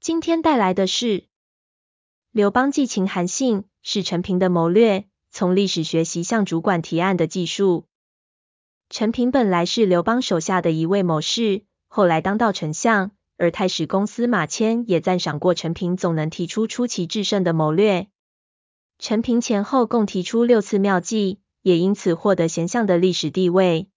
今天带来的是刘邦寄情韩信，是陈平的谋略，从历史学习向主管提案的技术。陈平本来是刘邦手下的一位谋士，后来当到丞相，而太史公司马迁也赞赏过陈平总能提出出奇制胜的谋略。陈平前后共提出六次妙计，也因此获得贤相的历史地位。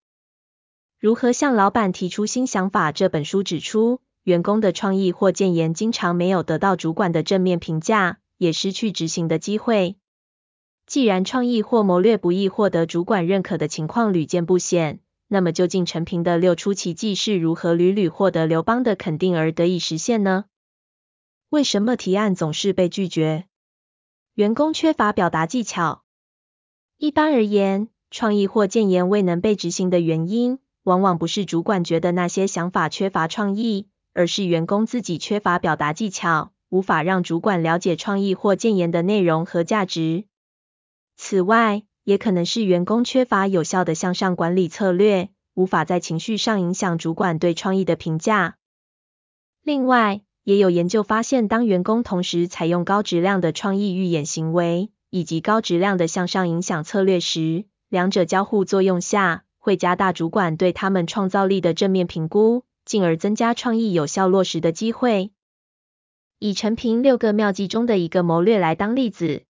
如何向老板提出新想法？这本书指出，员工的创意或建言经常没有得到主管的正面评价，也失去执行的机会。既然创意或谋略不易获得主管认可的情况屡见不鲜，那么究竟陈平的六出奇计是如何屡屡获得刘邦的肯定而得以实现呢？为什么提案总是被拒绝？员工缺乏表达技巧。一般而言，创意或建言未能被执行的原因，往往不是主管觉得那些想法缺乏创意，而是员工自己缺乏表达技巧，无法让主管了解创意或建言的内容和价值。此外，也可能是员工缺乏有效的向上管理策略，无法在情绪上影响主管对创意的评价。另外，也有研究发现，当员工同时采用高质量的创意预演行为，以及高质量的向上影响策略时，两者交互作用下，会加大主管对他们创造力的正面评估，进而增加创意有效落实的机会。以陈平六个妙计中的一个谋略来当例子。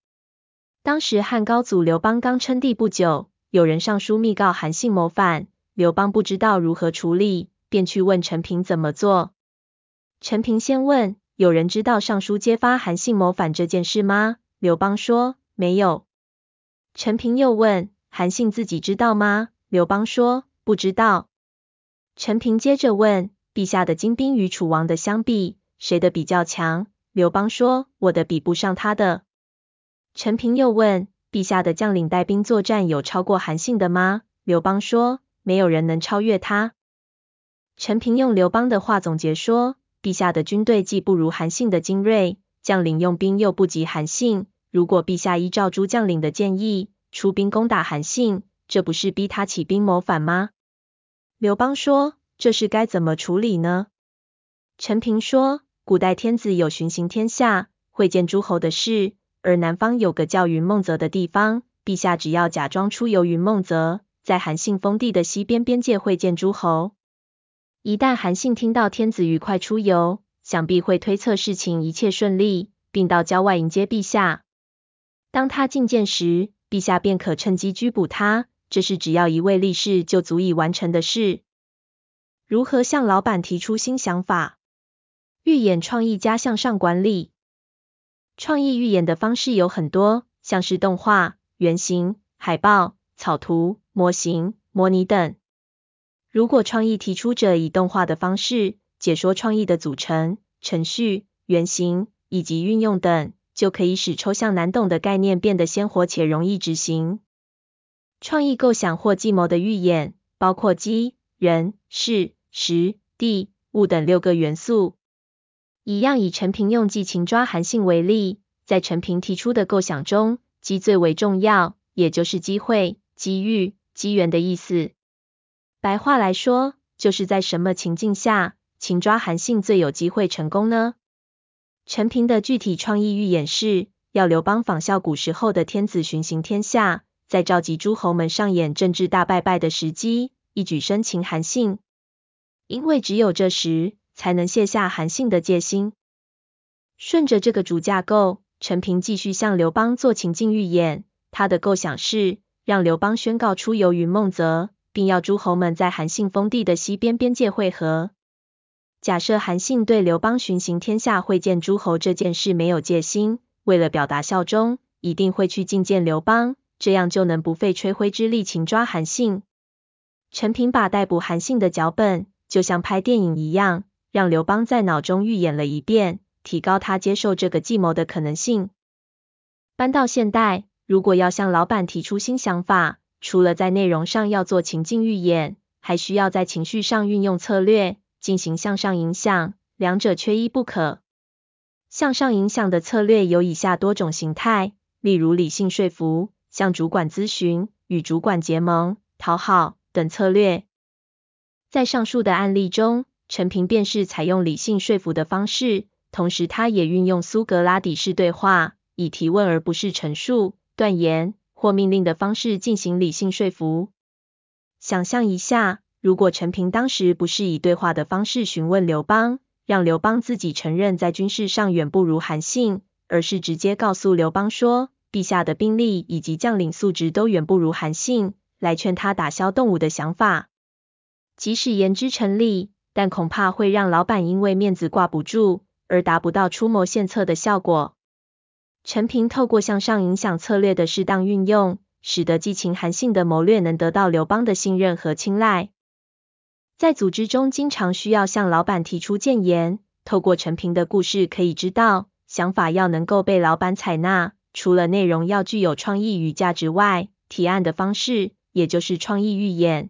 当时汉高祖刘邦刚称帝不久，有人上书密告韩信谋反，刘邦不知道如何处理，便去问陈平怎么做。陈平先问：“有人知道上书揭发韩信谋反这件事吗？”刘邦说：“没有。”陈平又问：“韩信自己知道吗？”刘邦说：“不知道。”陈平接着问：“陛下的精兵与楚王的相比，谁的比较强？”刘邦说：“我的比不上他的。”陈平又问：“陛下的将领带兵作战，有超过韩信的吗？”刘邦说：“没有人能超越他。”陈平用刘邦的话总结说：“陛下的军队既不如韩信的精锐，将领用兵又不及韩信。如果陛下依照诸将领的建议，出兵攻打韩信，这不是逼他起兵谋反吗？”刘邦说：“这事该怎么处理呢？”陈平说：“古代天子有巡行天下、会见诸侯的事。”而南方有个叫云梦泽的地方，陛下只要假装出游云梦泽，在韩信封地的西边边界会见诸侯。一旦韩信听到天子愉快出游，想必会推测事情一切顺利，并到郊外迎接陛下。当他觐见时，陛下便可趁机拘捕他。这是只要一位力士就足以完成的事。如何向老板提出新想法？预演创意加向上管理。创意预演的方式有很多，像是动画、原型、海报、草图、模型、模拟等。如果创意提出者以动画的方式解说创意的组成、程序、原型以及运用等，就可以使抽象难懂的概念变得鲜活且容易执行。创意构想或计谋的预演，包括机、人、事、时、地、物等六个元素。一样以陈平用寄情抓韩信为例，在陈平提出的构想中，机最为重要，也就是机会、机遇、机缘的意思。白话来说，就是在什么情境下，情抓韩信最有机会成功呢？陈平的具体创意预演是，要刘邦仿效古时候的天子巡行天下，在召集诸侯们上演政治大拜拜的时机，一举生擒韩信。因为只有这时，才能卸下韩信的戒心。顺着这个主架构，陈平继续向刘邦做情境预演。他的构想是让刘邦宣告出游云梦泽，并要诸侯们在韩信封地的西边边界会合。假设韩信对刘邦巡行天下会见诸侯这件事没有戒心，为了表达效忠，一定会去觐见刘邦，这样就能不费吹灰之力擒抓韩信。陈平把逮捕韩信的脚本，就像拍电影一样。让刘邦在脑中预演了一遍，提高他接受这个计谋的可能性。搬到现代，如果要向老板提出新想法，除了在内容上要做情境预演，还需要在情绪上运用策略，进行向上影响，两者缺一不可。向上影响的策略有以下多种形态，例如理性说服、向主管咨询、与主管结盟、讨好等策略。在上述的案例中，陈平便是采用理性说服的方式，同时他也运用苏格拉底式对话，以提问而不是陈述、断言或命令的方式进行理性说服。想象一下，如果陈平当时不是以对话的方式询问刘邦，让刘邦自己承认在军事上远不如韩信，而是直接告诉刘邦说，陛下的兵力以及将领素质都远不如韩信，来劝他打消动武的想法。即使言之成立，但恐怕会让老板因为面子挂不住，而达不到出谋献策的效果。陈平透过向上影响策略的适当运用，使得寄情韩信的谋略能得到刘邦的信任和青睐。在组织中，经常需要向老板提出建言。透过陈平的故事可以知道，想法要能够被老板采纳，除了内容要具有创意与价值外，提案的方式，也就是创意预演